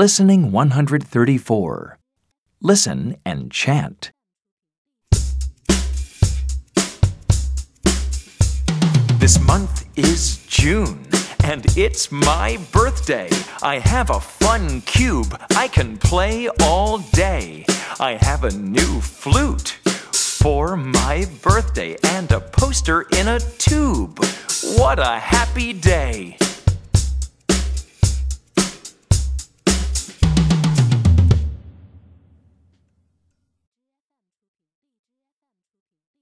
Listening 134. Listen and chant. This month is June, and it's my birthday. I have a fun cube I can play all day. I have a new flute for my birthday and a poster in a tube. What a happy day!